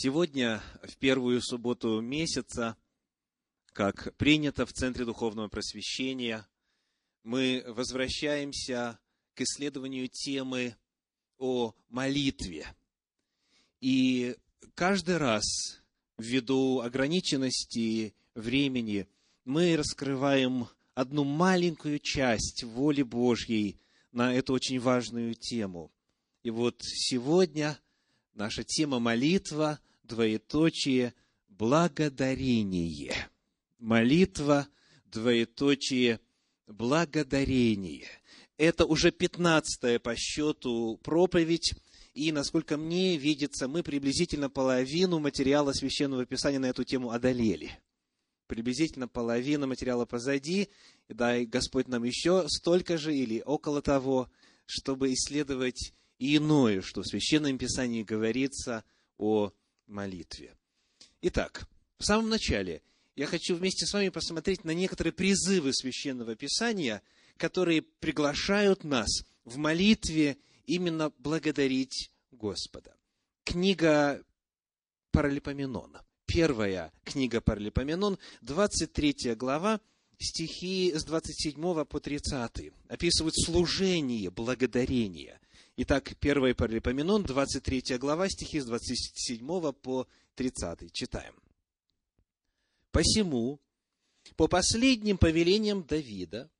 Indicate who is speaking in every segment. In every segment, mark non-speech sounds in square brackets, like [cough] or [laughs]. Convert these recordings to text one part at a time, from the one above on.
Speaker 1: Сегодня, в первую субботу месяца, как принято в Центре Духовного Просвещения, мы возвращаемся к исследованию темы о молитве. И каждый раз, ввиду ограниченности времени, мы раскрываем одну маленькую часть воли Божьей на эту очень важную тему. И вот сегодня наша тема молитва двоеточие, благодарение. Молитва, двоеточие, благодарение. Это уже пятнадцатая по счету проповедь, и, насколько мне видится, мы приблизительно половину материала Священного Писания на эту тему одолели. Приблизительно половина материала позади, и дай Господь нам еще столько же или около того, чтобы исследовать иное, что в Священном Писании говорится о молитве. Итак, в самом начале я хочу вместе с вами посмотреть на некоторые призывы Священного Писания, которые приглашают нас в молитве именно благодарить Господа. Книга Паралипоменона. Первая книга Паралипоменон, 23 глава, стихи с 27 по 30 описывают служение, благодарение – Итак, 1 Паралипоменон, 23 глава, стихи с 27 по 30. Читаем. «Посему, по последним повелениям Давида,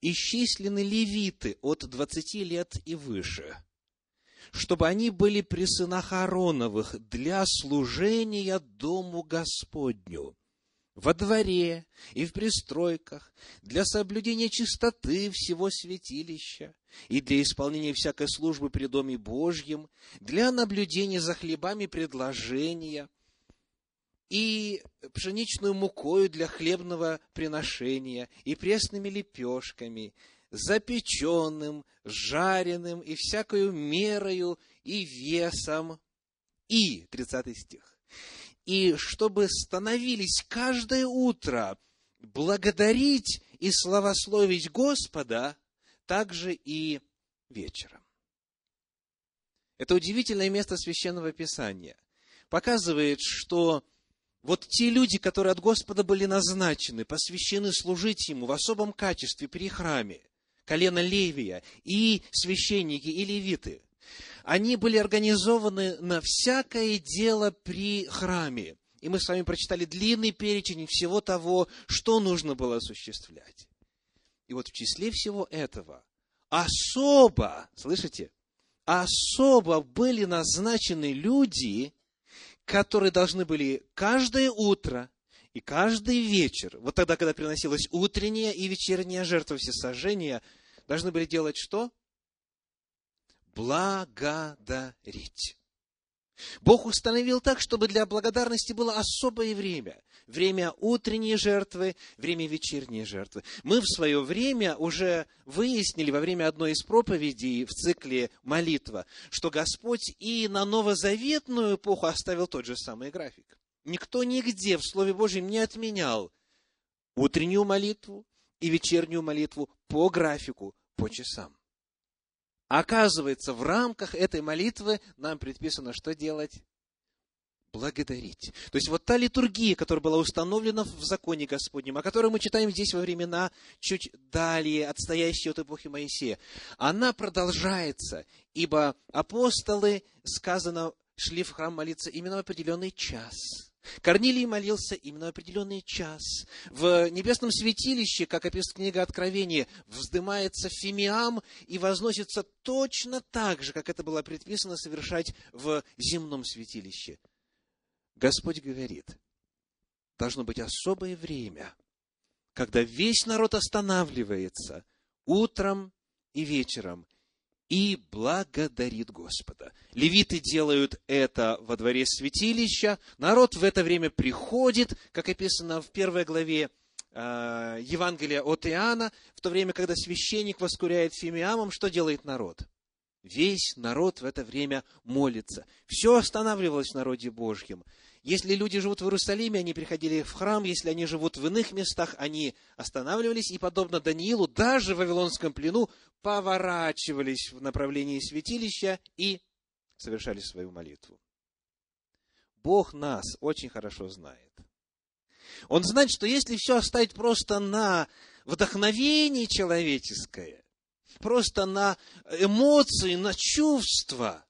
Speaker 1: исчислены левиты от 20 лет и выше, чтобы они были при сынах Аароновых для служения Дому Господню, во дворе и в пристройках, для соблюдения чистоты всего святилища и для исполнения всякой службы при Доме Божьем, для наблюдения за хлебами предложения и пшеничную мукою для хлебного приношения и пресными лепешками, запеченным, жареным и всякою мерою и весом. И, 30 стих, и чтобы становились каждое утро благодарить и славословить Господа, также и вечером. Это удивительное место священного писания. Показывает, что вот те люди, которые от Господа были назначены, посвящены служить Ему в особом качестве при храме, колено Левия и священники и левиты – они были организованы на всякое дело при храме. И мы с вами прочитали длинный перечень всего того, что нужно было осуществлять. И вот в числе всего этого особо, слышите, особо были назначены люди, которые должны были каждое утро и каждый вечер, вот тогда, когда приносилась утренняя и вечерняя жертва всесожжения, должны были делать что? Благодарить. Бог установил так, чтобы для благодарности было особое время. Время утренней жертвы, время вечерней жертвы. Мы в свое время уже выяснили во время одной из проповедей в цикле «Молитва», что Господь и на новозаветную эпоху оставил тот же самый график. Никто нигде в Слове Божьем не отменял утреннюю молитву и вечернюю молитву по графику, по часам. Оказывается, в рамках этой молитвы нам предписано что делать? Благодарить. То есть вот та литургия, которая была установлена в законе Господнем, о которой мы читаем здесь во времена чуть далее, отстоящие от эпохи Моисея, она продолжается, ибо апостолы, сказано, шли в храм молиться именно в определенный час – Корнилий молился именно в определенный час. В небесном святилище, как описывает книга Откровения, вздымается фимиам и возносится точно так же, как это было предписано совершать в земном святилище. Господь говорит, должно быть особое время, когда весь народ останавливается утром и вечером и благодарит Господа. Левиты делают это во дворе святилища. Народ в это время приходит, как описано в первой главе э, Евангелия от Иоанна, в то время, когда священник воскуряет фимиамом, что делает народ? Весь народ в это время молится. Все останавливалось в народе Божьем. Если люди живут в Иерусалиме, они приходили в храм, если они живут в иных местах, они останавливались и, подобно Даниилу, даже в Вавилонском плену поворачивались в направлении святилища и совершали свою молитву. Бог нас очень хорошо знает. Он знает, что если все оставить просто на вдохновение человеческое, просто на эмоции, на чувства,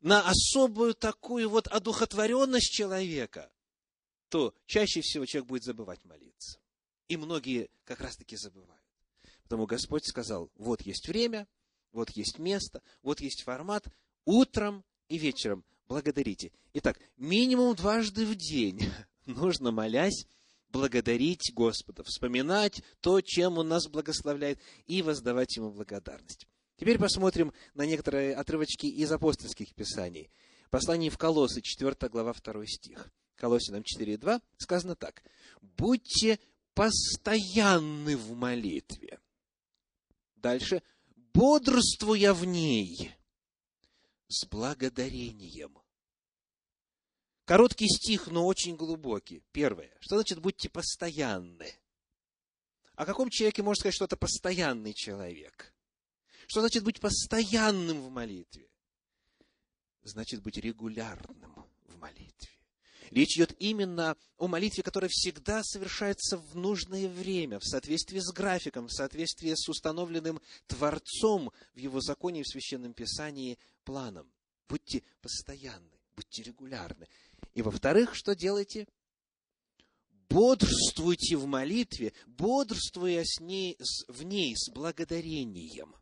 Speaker 1: на особую такую вот одухотворенность человека, то чаще всего человек будет забывать молиться. И многие как раз-таки забывают. Потому Господь сказал, вот есть время, вот есть место, вот есть формат, утром и вечером благодарите. Итак, минимум дважды в день [laughs] нужно, молясь, благодарить Господа, вспоминать то, чем Он нас благословляет, и воздавать Ему благодарность. Теперь посмотрим на некоторые отрывочки из апостольских писаний. Послание в Колоссы, 4 глава, 2 стих. Колоссянам 4.2 сказано так. «Будьте постоянны в молитве». Дальше. «Бодрствуя в ней с благодарением». Короткий стих, но очень глубокий. Первое. Что значит будьте постоянны? О каком человеке можно сказать, что это постоянный человек? Что значит быть постоянным в молитве? Значит быть регулярным в молитве. Речь идет именно о молитве, которая всегда совершается в нужное время, в соответствии с графиком, в соответствии с установленным Творцом в Его законе и в Священном Писании планом. Будьте постоянны, будьте регулярны. И во-вторых, что делайте? Бодрствуйте в молитве, бодрствуя с ней, в ней с благодарением.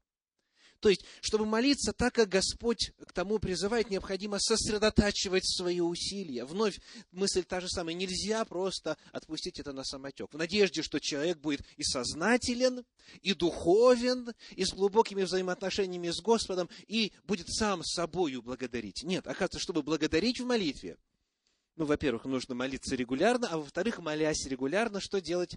Speaker 1: То есть, чтобы молиться так, как Господь к тому призывает, необходимо сосредотачивать свои усилия. Вновь мысль та же самая. Нельзя просто отпустить это на самотек. В надежде, что человек будет и сознателен, и духовен, и с глубокими взаимоотношениями с Господом, и будет сам собою благодарить. Нет, оказывается, чтобы благодарить в молитве, ну, во-первых, нужно молиться регулярно, а во-вторых, молясь регулярно, что делать?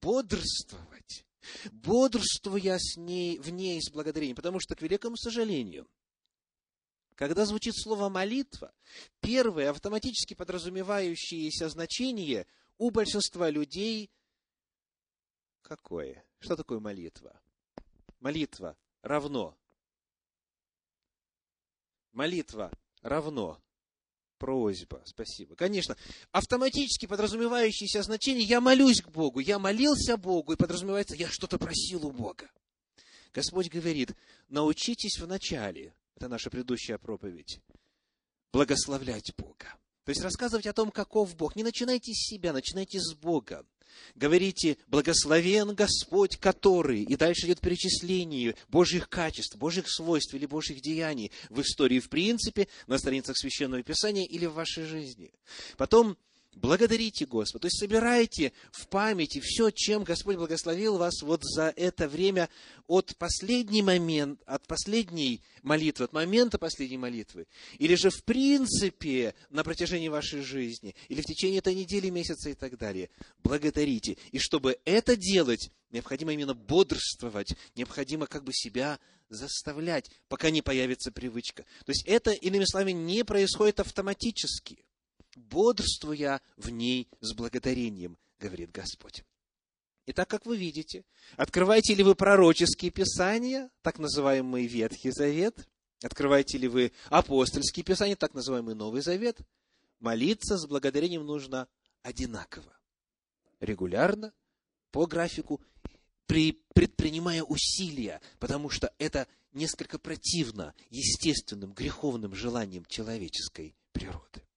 Speaker 1: Бодрствовать бодрствуя с ней, в ней с благодарением. Потому что, к великому сожалению, когда звучит слово молитва, первое автоматически подразумевающееся значение у большинства людей какое? Что такое молитва? Молитва равно. Молитва равно Просьба, спасибо. Конечно, автоматически подразумевающееся значение «я молюсь к Богу», «я молился Богу» и подразумевается «я что-то просил у Бога». Господь говорит, научитесь вначале, это наша предыдущая проповедь, благословлять Бога. То есть рассказывать о том, каков Бог. Не начинайте с себя, начинайте с Бога. Говорите, благословен Господь, который, и дальше идет перечисление Божьих качеств, Божьих свойств или Божьих деяний в истории в принципе, на страницах Священного Писания или в вашей жизни. Потом благодарите Господа, то есть собирайте в памяти все, чем Господь благословил вас вот за это время от последний момент, от последней молитвы, от момента последней молитвы, или же в принципе на протяжении вашей жизни, или в течение этой недели, месяца и так далее. Благодарите. И чтобы это делать, необходимо именно бодрствовать, необходимо как бы себя заставлять, пока не появится привычка. То есть это, иными словами, не происходит автоматически бодрствуя в ней с благодарением, говорит Господь. Итак, как вы видите, открываете ли вы пророческие писания, так называемый Ветхий Завет, открываете ли вы апостольские писания, так называемый Новый Завет, молиться с благодарением нужно одинаково, регулярно, по графику, при, предпринимая усилия, потому что это несколько противно естественным греховным желаниям человеческой природы.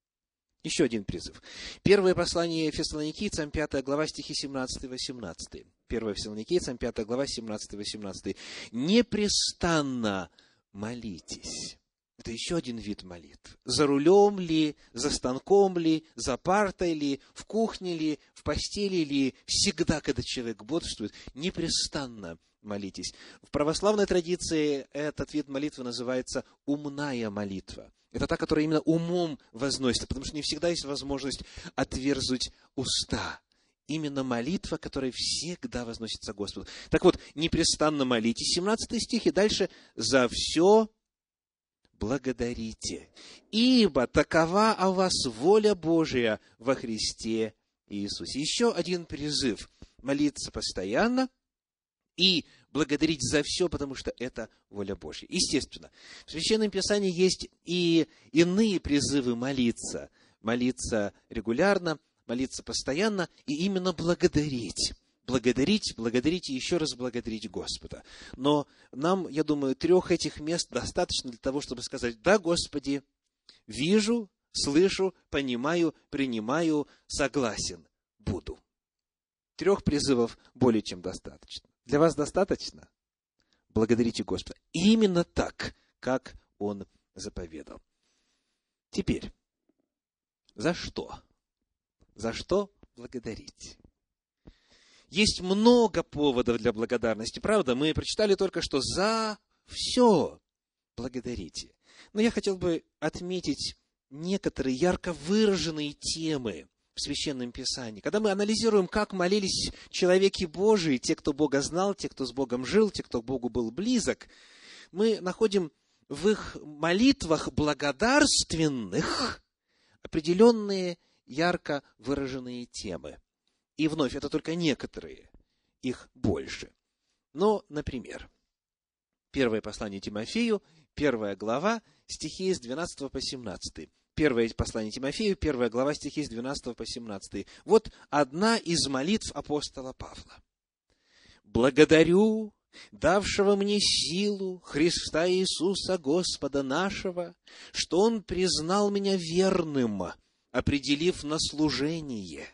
Speaker 1: Еще один призыв. Первое послание Фессалоникийцам, 5 глава, стихи 17-18. Первое Фессалоникийцам, 5 глава, 17-18. «Непрестанно молитесь». Это еще один вид молитв. За рулем ли, за станком ли, за партой ли, в кухне ли, в постели ли, всегда, когда человек бодрствует, непрестанно молитесь. В православной традиции этот вид молитвы называется умная молитва. Это та, которая именно умом возносится, потому что не всегда есть возможность отверзуть уста. Именно молитва, которая всегда возносится Господу. Так вот, непрестанно молитесь. 17 стих и дальше. «За все благодарите, ибо такова о вас воля Божия во Христе Иисусе». Еще один призыв – молиться постоянно и благодарить за все, потому что это воля Божья. Естественно, в Священном Писании есть и иные призывы молиться. молиться регулярно, молиться постоянно и именно благодарить. Благодарить, благодарить и еще раз благодарить Господа. Но нам, я думаю, трех этих мест достаточно для того, чтобы сказать, да, Господи, вижу, слышу, понимаю, принимаю, согласен, буду. Трех призывов более чем достаточно. Для вас достаточно? Благодарите Господа. Именно так, как Он заповедал. Теперь, за что? За что благодарить? Есть много поводов для благодарности, правда? Мы прочитали только что за все благодарите. Но я хотел бы отметить некоторые ярко выраженные темы в Священном Писании. Когда мы анализируем, как молились человеки Божии, те, кто Бога знал, те, кто с Богом жил, те, кто Богу был близок, мы находим в их молитвах благодарственных определенные ярко выраженные темы. И вновь, это только некоторые, их больше. Но, например, первое послание Тимофею, первая глава, стихи с 12 по 17. Первое послание Тимофею, первая глава, стихи с 12 по 17. Вот одна из молитв апостола Павла. «Благодарю давшего мне силу Христа Иисуса Господа нашего, что Он признал меня верным, определив на служение.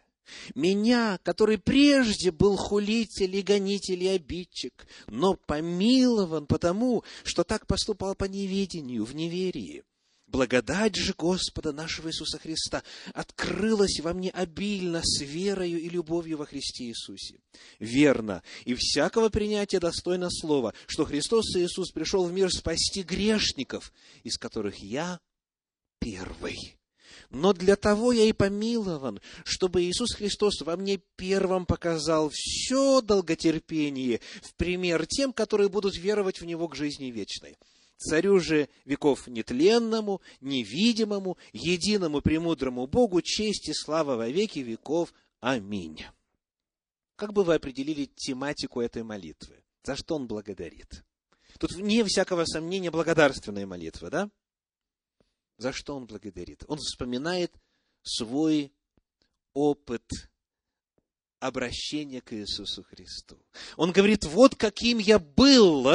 Speaker 1: Меня, который прежде был хулитель и гонитель и обидчик, но помилован потому, что так поступал по неведению, в неверии. Благодать же Господа нашего Иисуса Христа открылась во мне обильно с верою и любовью во Христе Иисусе. Верно, и всякого принятия достойно слова, что Христос Иисус пришел в мир спасти грешников, из которых я первый. Но для того я и помилован, чтобы Иисус Христос во мне первым показал все долготерпение в пример тем, которые будут веровать в Него к жизни вечной. Царю же веков нетленному, невидимому, единому премудрому Богу честь и слава во веки веков. Аминь. Как бы вы определили тематику этой молитвы? За что он благодарит? Тут не всякого сомнения благодарственная молитва, да? За что он благодарит? Он вспоминает свой опыт обращения к Иисусу Христу. Он говорит, вот каким я был,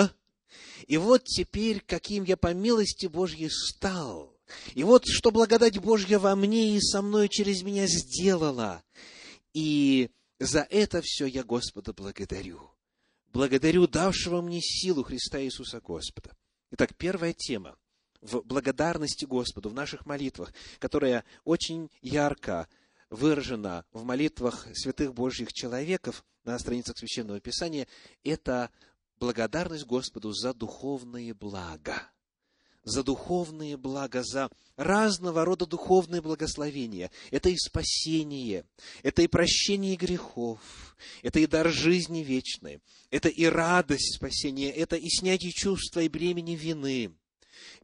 Speaker 1: и вот теперь, каким я по милости Божьей стал. И вот что благодать Божья во мне и со мной через меня сделала. И за это все я Господа благодарю. Благодарю давшего мне силу Христа Иисуса Господа. Итак, первая тема в благодарности Господу, в наших молитвах, которая очень ярко выражена в молитвах святых Божьих человеков на страницах Священного Писания, это благодарность Господу за духовные блага. За духовные блага, за разного рода духовные благословения. Это и спасение, это и прощение грехов, это и дар жизни вечной, это и радость спасения, это и снятие чувства и бремени вины,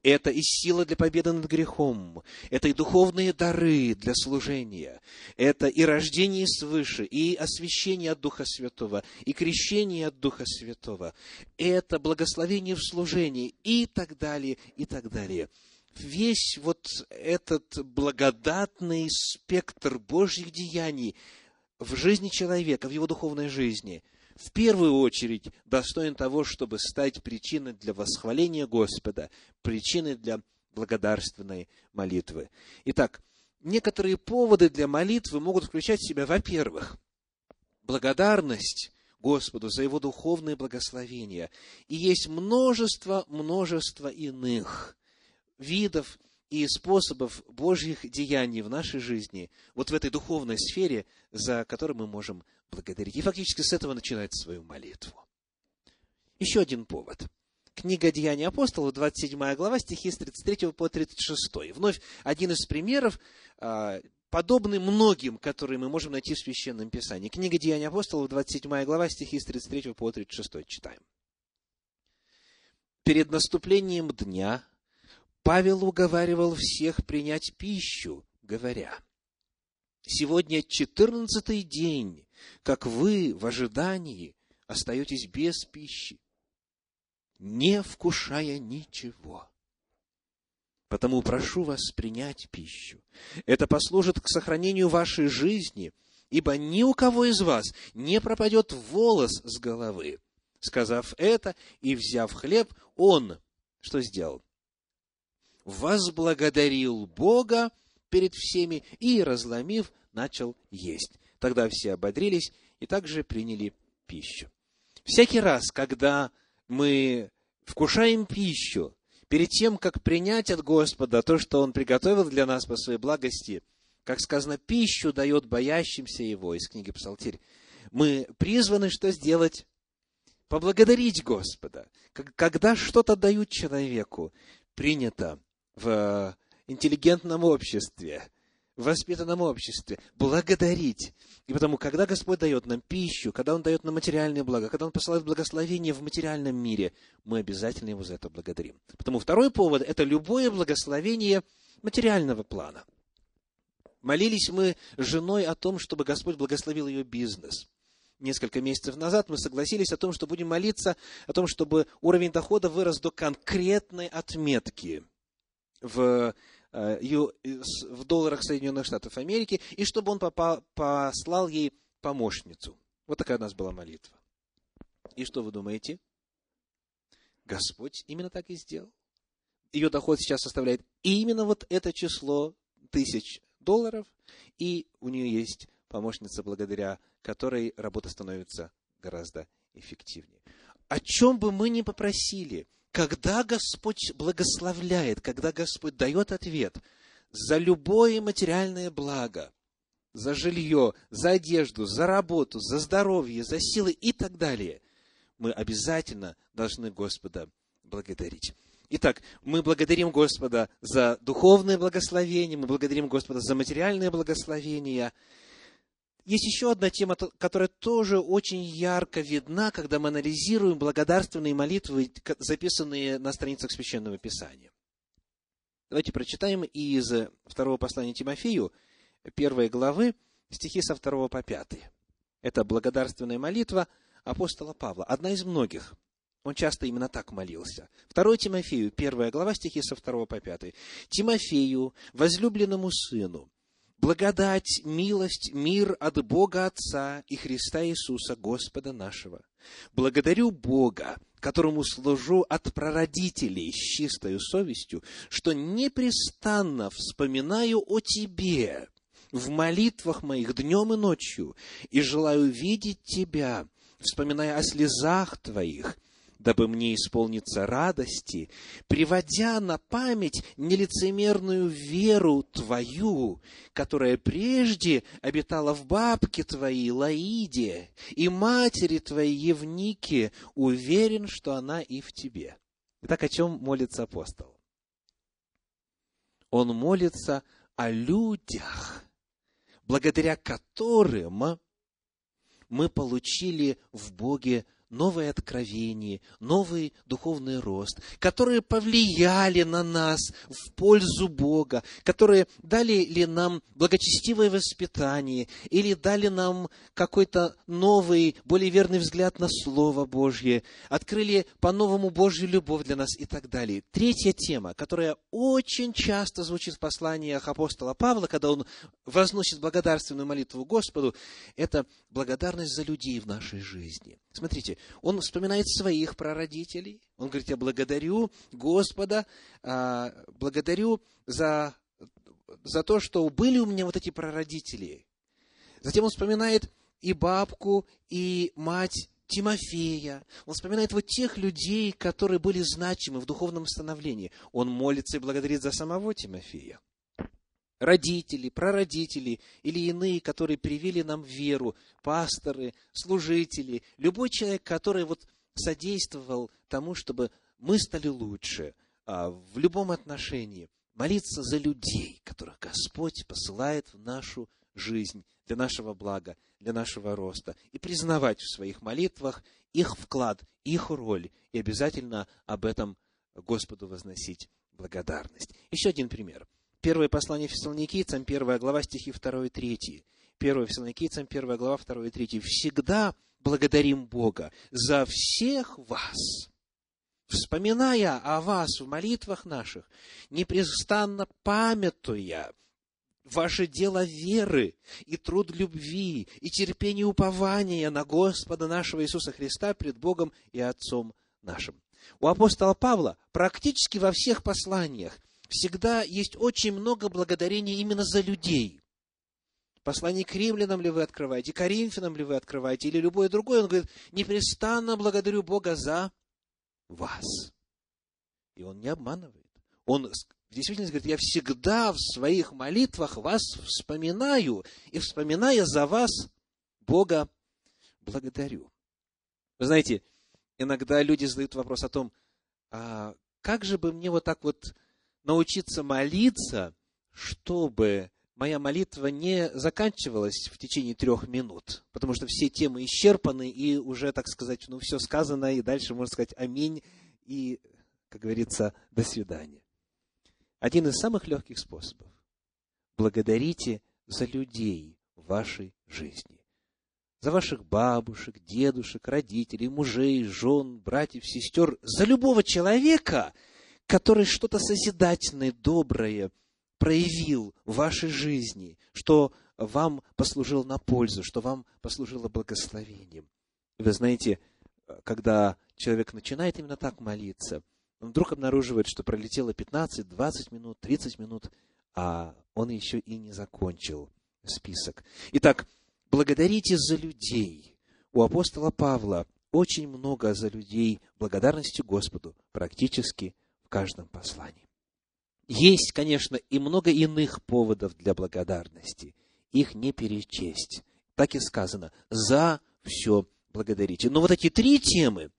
Speaker 1: это и сила для победы над грехом. Это и духовные дары для служения. Это и рождение свыше, и освящение от Духа Святого, и крещение от Духа Святого. Это благословение в служении и так далее, и так далее. Весь вот этот благодатный спектр Божьих деяний в жизни человека, в его духовной жизни – в первую очередь достоин того, чтобы стать причиной для восхваления Господа, причиной для благодарственной молитвы. Итак, некоторые поводы для молитвы могут включать в себя, во-первых, благодарность Господу за Его духовные благословения. И есть множество, множество иных видов и способов Божьих деяний в нашей жизни, вот в этой духовной сфере, за которой мы можем благодарить. И фактически с этого начинается свою молитву. Еще один повод. Книга Деяний апостолов, 27 глава, стихи с 33 по 36. Вновь один из примеров, а, подобный многим, которые мы можем найти в Священном Писании. Книга Деяний апостолов, 27 глава, стихи с 33 по 36. Читаем. Перед наступлением дня Павел уговаривал всех принять пищу, говоря, «Сегодня четырнадцатый день, как вы в ожидании остаетесь без пищи, не вкушая ничего. Потому прошу вас принять пищу. Это послужит к сохранению вашей жизни, ибо ни у кого из вас не пропадет волос с головы. Сказав это и взяв хлеб, он что сделал? Возблагодарил Бога перед всеми и, разломив, начал есть. Тогда все ободрились и также приняли пищу. Всякий раз, когда мы вкушаем пищу, перед тем, как принять от Господа то, что Он приготовил для нас по своей благости, как сказано, пищу дает боящимся Его из книги Псалтирь, мы призваны что сделать? Поблагодарить Господа. Когда что-то дают человеку, принято в интеллигентном обществе, в воспитанном обществе, благодарить. И потому, когда Господь дает нам пищу, когда Он дает нам материальные блага, когда Он посылает благословение в материальном мире, мы обязательно Его за это благодарим. Потому второй повод – это любое благословение материального плана. Молились мы с женой о том, чтобы Господь благословил ее бизнес. Несколько месяцев назад мы согласились о том, что будем молиться о том, чтобы уровень дохода вырос до конкретной отметки в в долларах Соединенных Штатов Америки, и чтобы он попал, послал ей помощницу. Вот такая у нас была молитва. И что вы думаете? Господь именно так и сделал. Ее доход сейчас составляет именно вот это число тысяч долларов, и у нее есть помощница, благодаря которой работа становится гораздо эффективнее. О чем бы мы ни попросили – когда Господь благословляет, когда Господь дает ответ за любое материальное благо, за жилье, за одежду, за работу, за здоровье, за силы и так далее, мы обязательно должны Господа благодарить. Итак, мы благодарим Господа за духовное благословение, мы благодарим Господа за материальное благословение – есть еще одна тема, которая тоже очень ярко видна, когда мы анализируем благодарственные молитвы, записанные на страницах Священного Писания. Давайте прочитаем из второго послания Тимофею, первой главы, стихи со второго по пятый. Это благодарственная молитва апостола Павла, одна из многих. Он часто именно так молился. Второй Тимофею, первая глава, стихи со второго по пятый. Тимофею, возлюбленному сыну, благодать, милость, мир от Бога Отца и Христа Иисуса, Господа нашего. Благодарю Бога, которому служу от прародителей с чистой совестью, что непрестанно вспоминаю о Тебе в молитвах моих днем и ночью, и желаю видеть Тебя, вспоминая о слезах Твоих, дабы мне исполниться радости, приводя на память нелицемерную веру Твою, которая прежде обитала в бабке Твоей Лаиде и матери Твоей Евнике, уверен, что она и в Тебе. Итак, о чем молится апостол? Он молится о людях, благодаря которым мы получили в Боге новое откровение, новый духовный рост, которые повлияли на нас в пользу Бога, которые дали ли нам благочестивое воспитание или дали нам какой-то новый, более верный взгляд на Слово Божье, открыли по-новому Божью любовь для нас и так далее. Третья тема, которая очень часто звучит в посланиях апостола Павла, когда он возносит благодарственную молитву Господу, это благодарность за людей в нашей жизни. Смотрите, он вспоминает своих прародителей. Он говорит, я благодарю Господа, а, благодарю за, за то, что были у меня вот эти прародители. Затем он вспоминает и бабку, и мать Тимофея. Он вспоминает вот тех людей, которые были значимы в духовном становлении. Он молится и благодарит за самого Тимофея родители, прародители или иные, которые привили нам веру, пасторы, служители, любой человек, который вот содействовал тому, чтобы мы стали лучше а, в любом отношении, молиться за людей, которых Господь посылает в нашу жизнь для нашего блага, для нашего роста, и признавать в своих молитвах их вклад, их роль, и обязательно об этом Господу возносить благодарность. Еще один пример – Первое послание Фессалоникийцам, первая глава, стихи 2 и 3. Первое Фессалоникийцам, первая глава, 2 и 3. «Всегда благодарим Бога за всех вас, вспоминая о вас в молитвах наших, непрестанно памятуя ваше дело веры и труд любви и терпение упования на Господа нашего Иисуса Христа пред Богом и Отцом нашим. У апостола Павла практически во всех посланиях всегда есть очень много благодарений именно за людей. Послание к римлянам ли вы открываете, Коринфянам ли вы открываете, или любое другое, он говорит, непрестанно благодарю Бога за вас. И он не обманывает. Он в действительности говорит, я всегда в своих молитвах вас вспоминаю, и вспоминая за вас, Бога благодарю. Вы знаете, иногда люди задают вопрос о том, а как же бы мне вот так вот научиться молиться, чтобы моя молитва не заканчивалась в течение трех минут, потому что все темы исчерпаны, и уже, так сказать, ну, все сказано, и дальше можно сказать аминь, и, как говорится, до свидания. Один из самых легких способов. Благодарите за людей в вашей жизни. За ваших бабушек, дедушек, родителей, мужей, жен, братьев, сестер, за любого человека – который что-то созидательное, доброе проявил в вашей жизни, что вам послужило на пользу, что вам послужило благословением. Вы знаете, когда человек начинает именно так молиться, он вдруг обнаруживает, что пролетело 15, 20 минут, 30 минут, а он еще и не закончил список. Итак, благодарите за людей. У апостола Павла очень много за людей благодарности Господу практически в каждом послании. Есть, конечно, и много иных поводов для благодарности. Их не перечесть. Так и сказано, за все благодарите. Но вот эти три темы,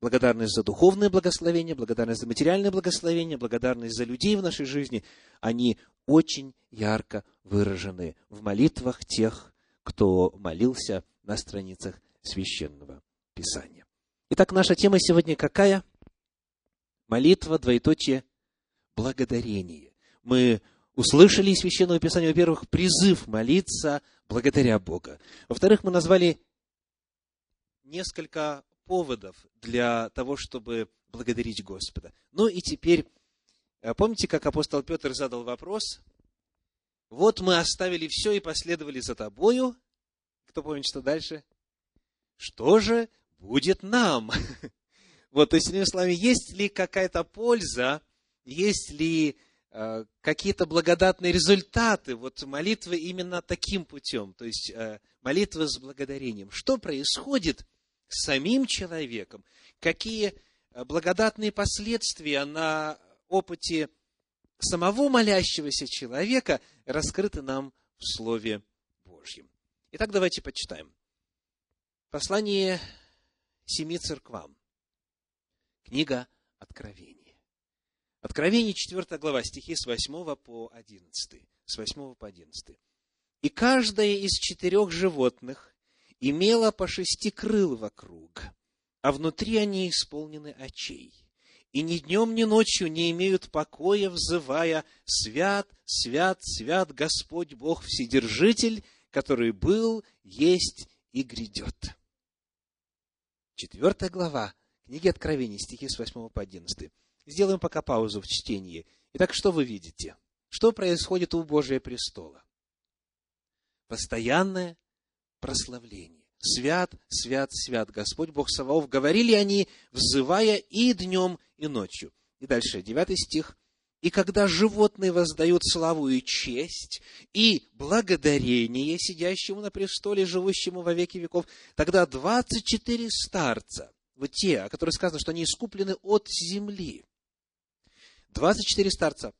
Speaker 1: благодарность за духовное благословение, благодарность за материальное благословение, благодарность за людей в нашей жизни, они очень ярко выражены в молитвах тех, кто молился на страницах священного Писания. Итак, наша тема сегодня какая? Молитва, двоеточие, благодарение. Мы услышали из Священного Писания, во-первых, призыв молиться благодаря Бога. Во-вторых, мы назвали несколько поводов для того, чтобы благодарить Господа. Ну и теперь, э, помните, как апостол Петр задал вопрос? Вот мы оставили все и последовали за тобою. Кто помнит, что дальше? Что же будет нам? [laughs] Вот, то есть, иными словами, есть ли какая-то польза, есть ли э, какие-то благодатные результаты вот молитвы именно таким путем, то есть э, молитвы с благодарением. Что происходит с самим человеком? Какие э, благодатные последствия на опыте самого молящегося человека раскрыты нам в Слове Божьем. Итак, давайте почитаем. Послание семи церквам. Книга Откровения. Откровение, 4 глава, стихи с 8 по 11. С 8 по 11. «И каждое из четырех животных имело по шести крыл вокруг, а внутри они исполнены очей. И ни днем, ни ночью не имеют покоя, взывая «Свят, свят, свят Господь Бог Вседержитель, который был, есть и грядет». Четвертая глава, книги Откровений, стихи с 8 по 11. Сделаем пока паузу в чтении. Итак, что вы видите? Что происходит у Божия престола? Постоянное прославление. Свят, свят, свят Господь Бог Саваоф. Говорили они, взывая и днем, и ночью. И дальше, девятый стих. И когда животные воздают славу и честь, и благодарение сидящему на престоле, живущему во веки веков, тогда двадцать четыре старца вот те, о которых сказано, что они искуплены от земли. 24 старца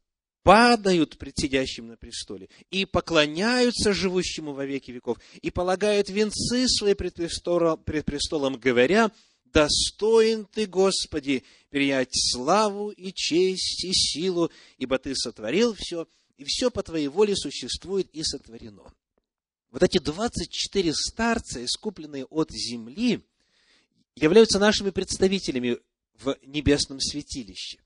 Speaker 1: падают пред сидящим на престоле и поклоняются живущему во веки веков, и полагают венцы свои пред престолом, пред престолом говоря, «Достоин Ты, Господи, принять славу и честь и силу, ибо Ты сотворил все, и все по Твоей воле существует и сотворено». Вот эти 24 старца, искупленные от земли, являются нашими представителями в небесном святилище.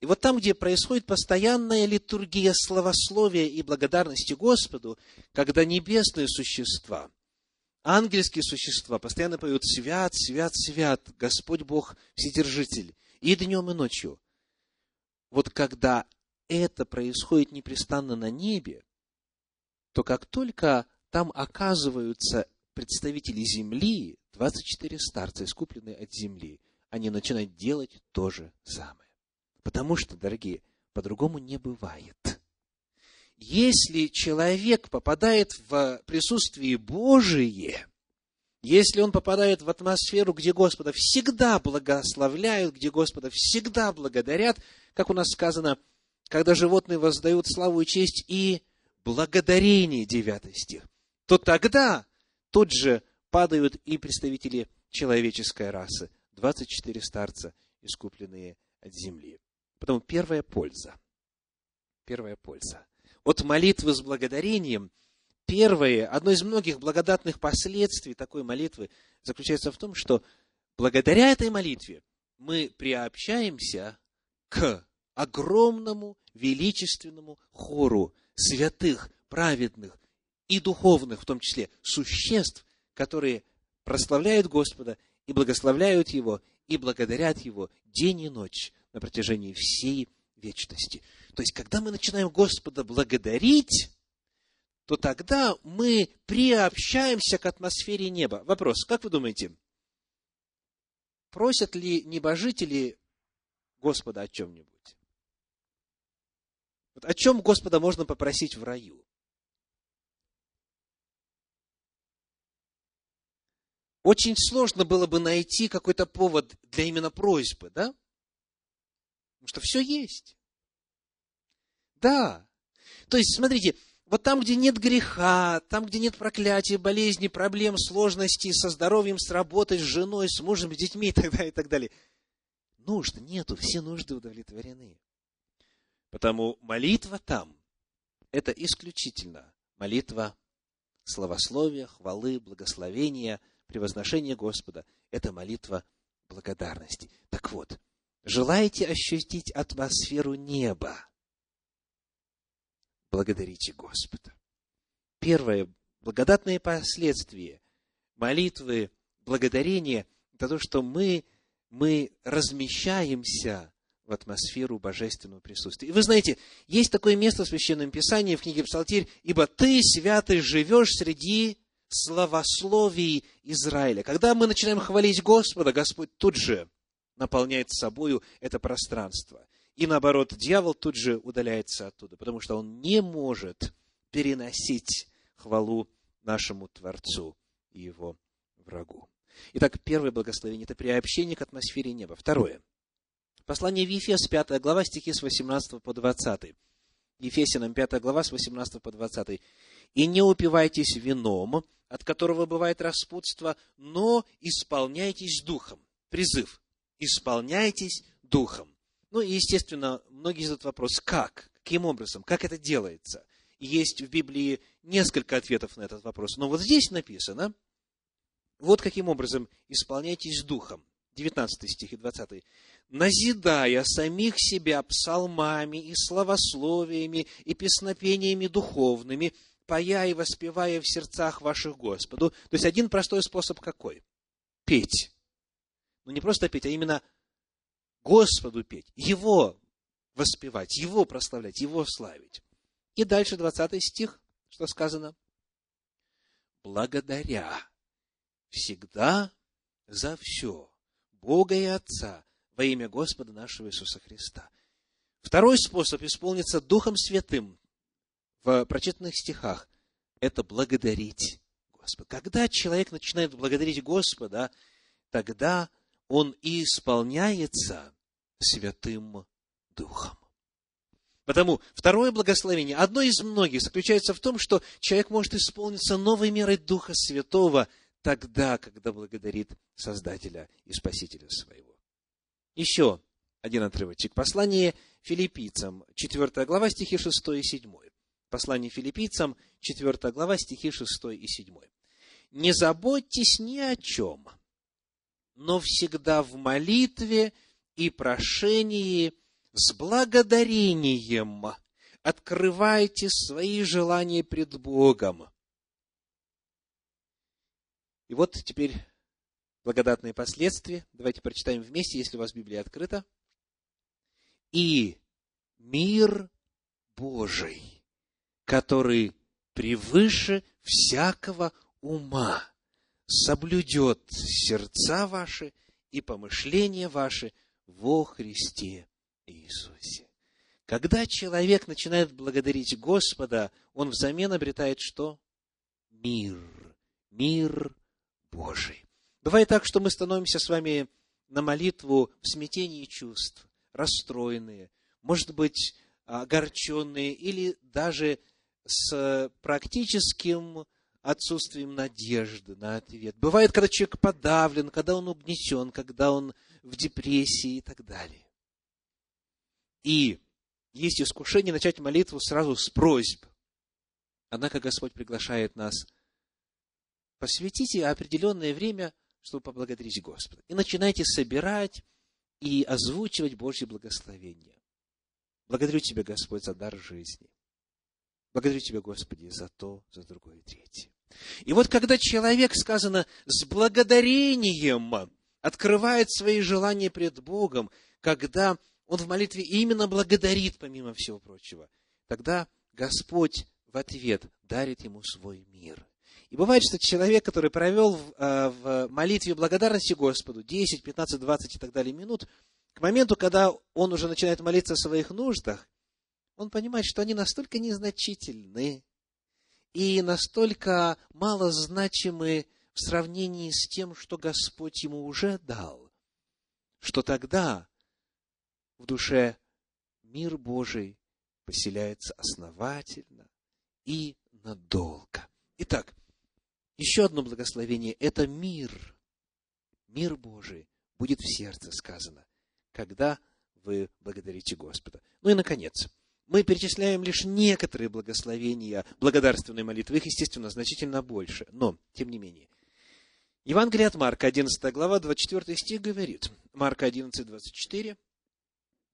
Speaker 1: И вот там, где происходит постоянная литургия славословия и благодарности Господу, когда небесные существа, ангельские существа постоянно поют «Свят, свят, свят, Господь Бог Вседержитель», и днем, и ночью. Вот когда это происходит непрестанно на небе, то как только там оказываются представители земли, 24 старца, искупленные от земли, они начинают делать то же самое. Потому что, дорогие, по-другому не бывает. Если человек попадает в присутствие Божие, если он попадает в атмосферу, где Господа всегда благословляют, где Господа всегда благодарят, как у нас сказано, когда животные воздают славу и честь и благодарение, 9 стих, то тогда тут же падают и представители человеческой расы, 24 старца, искупленные от земли. Потом первая польза. Первая польза. От молитвы с благодарением, первое, одно из многих благодатных последствий такой молитвы заключается в том, что благодаря этой молитве мы приобщаемся к огромному величественному хору святых, праведных и духовных, в том числе, существ, которые прославляют Господа и благословляют Его, и благодарят Его день и ночь на протяжении всей вечности. То есть, когда мы начинаем Господа благодарить, то тогда мы приобщаемся к атмосфере неба. Вопрос, как вы думаете, просят ли небожители Господа о чем-нибудь? Вот о чем Господа можно попросить в раю? Очень сложно было бы найти какой-то повод для именно просьбы, да? Потому что все есть. Да. То есть, смотрите, вот там, где нет греха, там, где нет проклятия, болезней, проблем, сложностей со здоровьем, с работой, с женой, с мужем, с детьми [laughs] и так далее, и так далее. Нужд нету, все нужды удовлетворены. Потому молитва там – это исключительно молитва славословия, хвалы, благословения, превозношения Господа. Это молитва благодарности. Так вот, желаете ощутить атмосферу неба? Благодарите Господа. Первое благодатное последствие молитвы, благодарения – это то, что мы, мы размещаемся в атмосферу божественного присутствия. И вы знаете, есть такое место в Священном Писании, в книге Псалтирь, «Ибо ты, святый, живешь среди славословий Израиля». Когда мы начинаем хвалить Господа, Господь тут же наполняет собою это пространство. И наоборот, дьявол тут же удаляется оттуда, потому что он не может переносить хвалу нашему Творцу и его врагу. Итак, первое благословение – это приобщение к атмосфере неба. Второе – Послание в Ефес, 5 глава, стихи с 18 по 20. Ефесянам 5 глава с 18 по 20. «И не упивайтесь вином, от которого бывает распутство, но исполняйтесь духом». Призыв. Исполняйтесь духом. Ну и, естественно, многие задают вопрос, как? Каким образом? Как это делается? Есть в Библии несколько ответов на этот вопрос. Но вот здесь написано, вот каким образом исполняйтесь духом. 19 стих и 20 назидая самих себя псалмами и славословиями и песнопениями духовными, пая и воспевая в сердцах ваших Господу. То есть один простой способ какой? Петь. Ну не просто петь, а именно Господу петь, Его воспевать, Его прославлять, Его славить. И дальше 20 стих, что сказано? Благодаря всегда за все Бога и Отца во имя Господа нашего Иисуса Христа. Второй способ исполниться Духом Святым в прочитанных стихах – это благодарить Господа. Когда человек начинает благодарить Господа, тогда он и исполняется Святым Духом. Потому второе благословение, одно из многих, заключается в том, что человек может исполниться новой мерой Духа Святого тогда, когда благодарит Создателя и Спасителя своего. Еще один отрывочек. Послание филиппийцам, 4 глава, стихи 6 и 7. Послание филиппийцам, 4 глава, стихи 6 и 7. «Не заботьтесь ни о чем, но всегда в молитве и прошении с благодарением открывайте свои желания пред Богом». И вот теперь благодатные последствия. Давайте прочитаем вместе, если у вас Библия открыта. И мир Божий, который превыше всякого ума, соблюдет сердца ваши и помышления ваши во Христе Иисусе. Когда человек начинает благодарить Господа, он взамен обретает что? Мир. Мир Божий. Бывает так, что мы становимся с вами на молитву в смятении чувств, расстроенные, может быть, огорченные или даже с практическим отсутствием надежды на ответ. Бывает, когда человек подавлен, когда он угнетен, когда он в депрессии и так далее. И есть искушение начать молитву сразу с просьб. Однако Господь приглашает нас посвятите определенное время, чтобы поблагодарить Господа. И начинайте собирать и озвучивать Божье благословение. Благодарю Тебя, Господь, за дар жизни. Благодарю Тебя, Господи, за то, за другое, третье. И вот когда человек, сказано, с благодарением открывает свои желания пред Богом, когда он в молитве именно благодарит, помимо всего прочего, тогда Господь в ответ дарит ему свой мир. И бывает, что человек, который провел в, э, в молитве благодарности Господу 10, 15, 20 и так далее минут, к моменту, когда он уже начинает молиться о своих нуждах, он понимает, что они настолько незначительны и настолько малозначимы в сравнении с тем, что Господь ему уже дал, что тогда в душе мир Божий поселяется основательно и надолго. Итак, еще одно благословение – это мир. Мир Божий будет в сердце сказано, когда вы благодарите Господа. Ну и, наконец, мы перечисляем лишь некоторые благословения благодарственной молитвы, их, естественно, значительно больше, но, тем не менее. Евангелие от Марка, 11 глава, 24 стих говорит, Марка 11, 24,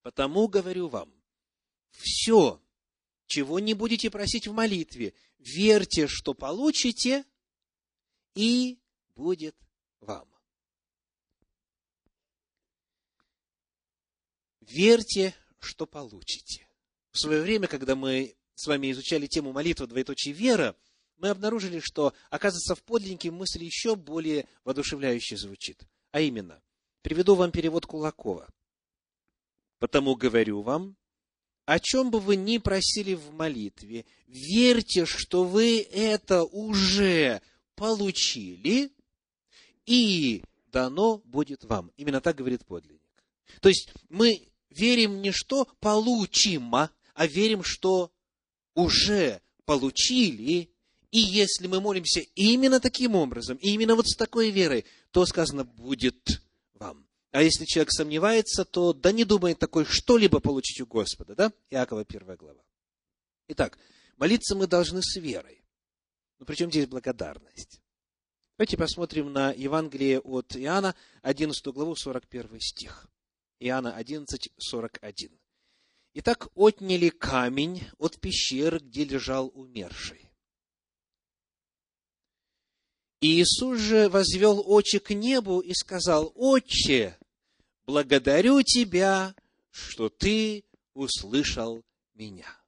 Speaker 1: Потому говорю вам, все, чего не будете просить в молитве, верьте, что получите, и будет вам. Верьте, что получите. В свое время, когда мы с вами изучали тему молитвы двоеточие вера, мы обнаружили, что, оказывается, в подлиннике мысль еще более воодушевляюще звучит. А именно, приведу вам перевод Кулакова – Потому говорю вам, о чем бы вы ни просили в молитве, верьте, что вы это уже получили, и дано будет вам. Именно так говорит подлинник. То есть мы верим не что получим, а верим, что уже получили, и если мы молимся именно таким образом, именно вот с такой верой, то сказано будет вам. А если человек сомневается, то да не думает такой что-либо получить у Господа, да? Иакова первая глава. Итак, молиться мы должны с верой. Но причем здесь благодарность? Давайте посмотрим на Евангелие от Иоанна, 11 главу, 41 стих. Иоанна 11, 41. Итак, отняли камень от пещеры, где лежал умерший. И Иисус же возвел очи к небу и сказал, «Отче, благодарю Тебя, что Ты услышал меня».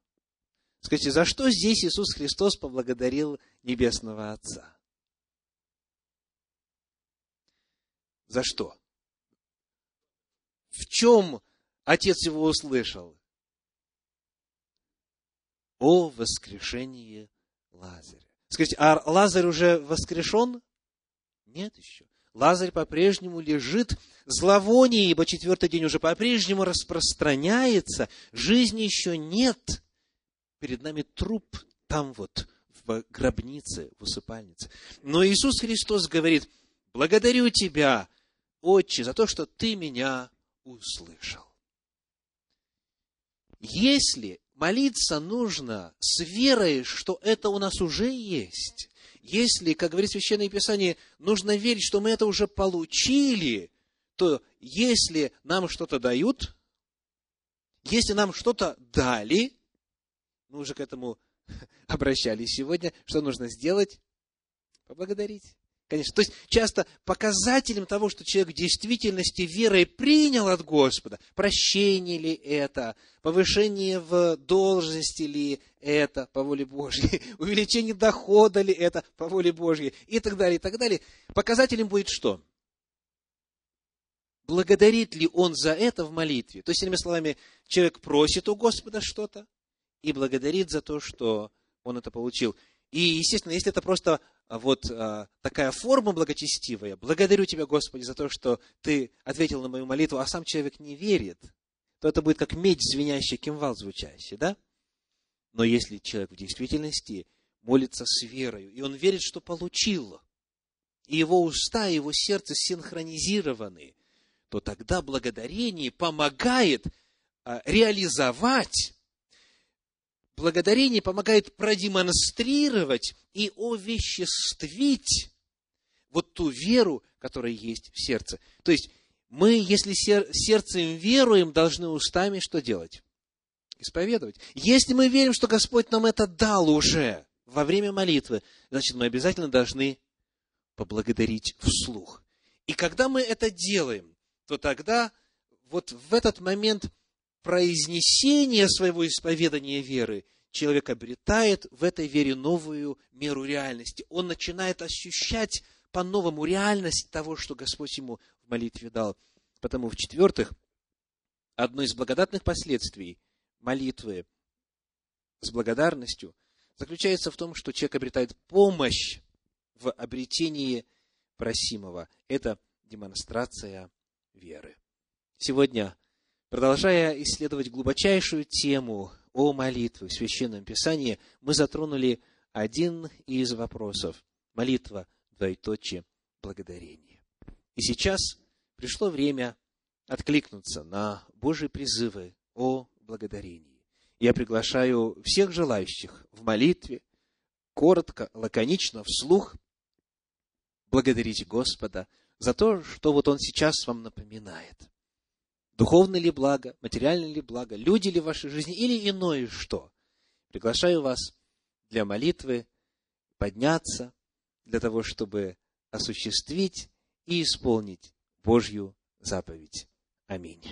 Speaker 1: Скажите, за что здесь Иисус Христос поблагодарил Небесного Отца? За что? В чем Отец его услышал? О воскрешении Лазаря. Скажите, а Лазарь уже воскрешен? Нет еще. Лазарь по-прежнему лежит, зловоние, ибо четвертый день уже по-прежнему распространяется, жизни еще нет. Перед нами труп там вот, в гробнице, в усыпальнице. Но Иисус Христос говорит, благодарю Тебя, Отче, за то, что Ты меня услышал. Если молиться нужно с верой, что это у нас уже есть. Если, как говорит Священное Писание, нужно верить, что мы это уже получили, то если нам что-то дают, если нам что-то дали, мы уже к этому [laughs] обращались сегодня, что нужно сделать? Поблагодарить. Конечно. То есть часто показателем того, что человек в действительности верой принял от Господа, прощение ли это, повышение в должности ли это по воле Божьей, [laughs] увеличение дохода ли это по воле Божьей и так далее, и так далее. Показателем будет что? Благодарит ли он за это в молитве? То есть, иными словами, человек просит у Господа что-то и благодарит за то, что он это получил. И, естественно, если это просто вот а, такая форма благочестивая, благодарю Тебя, Господи, за то, что Ты ответил на мою молитву, а сам человек не верит, то это будет как медь звенящий, кимвал звучащий, да? Но если человек в действительности молится с верою, и он верит, что получил, и его уста, и его сердце синхронизированы, то тогда благодарение помогает а, реализовать благодарение помогает продемонстрировать и овеществить вот ту веру, которая есть в сердце. То есть мы, если сердцем веруем, должны устами что делать? Исповедовать. Если мы верим, что Господь нам это дал уже во время молитвы, значит, мы обязательно должны поблагодарить вслух. И когда мы это делаем, то тогда вот в этот момент – произнесения своего исповедания веры человек обретает в этой вере новую меру реальности. Он начинает ощущать по-новому реальность того, что Господь ему в молитве дал. Потому, в-четвертых, одно из благодатных последствий молитвы с благодарностью заключается в том, что человек обретает помощь в обретении просимого. Это демонстрация веры. Сегодня Продолжая исследовать глубочайшую тему о молитве в Священном Писании, мы затронули один из вопросов. Молитва, двоеточие, благодарение. И сейчас пришло время откликнуться на Божьи призывы о благодарении. Я приглашаю всех желающих в молитве, коротко, лаконично, вслух, благодарить Господа за то, что вот Он сейчас вам напоминает – духовное ли благо, материальное ли благо, люди ли в вашей жизни или иное что. Приглашаю вас для молитвы подняться, для того, чтобы осуществить и исполнить Божью заповедь. Аминь.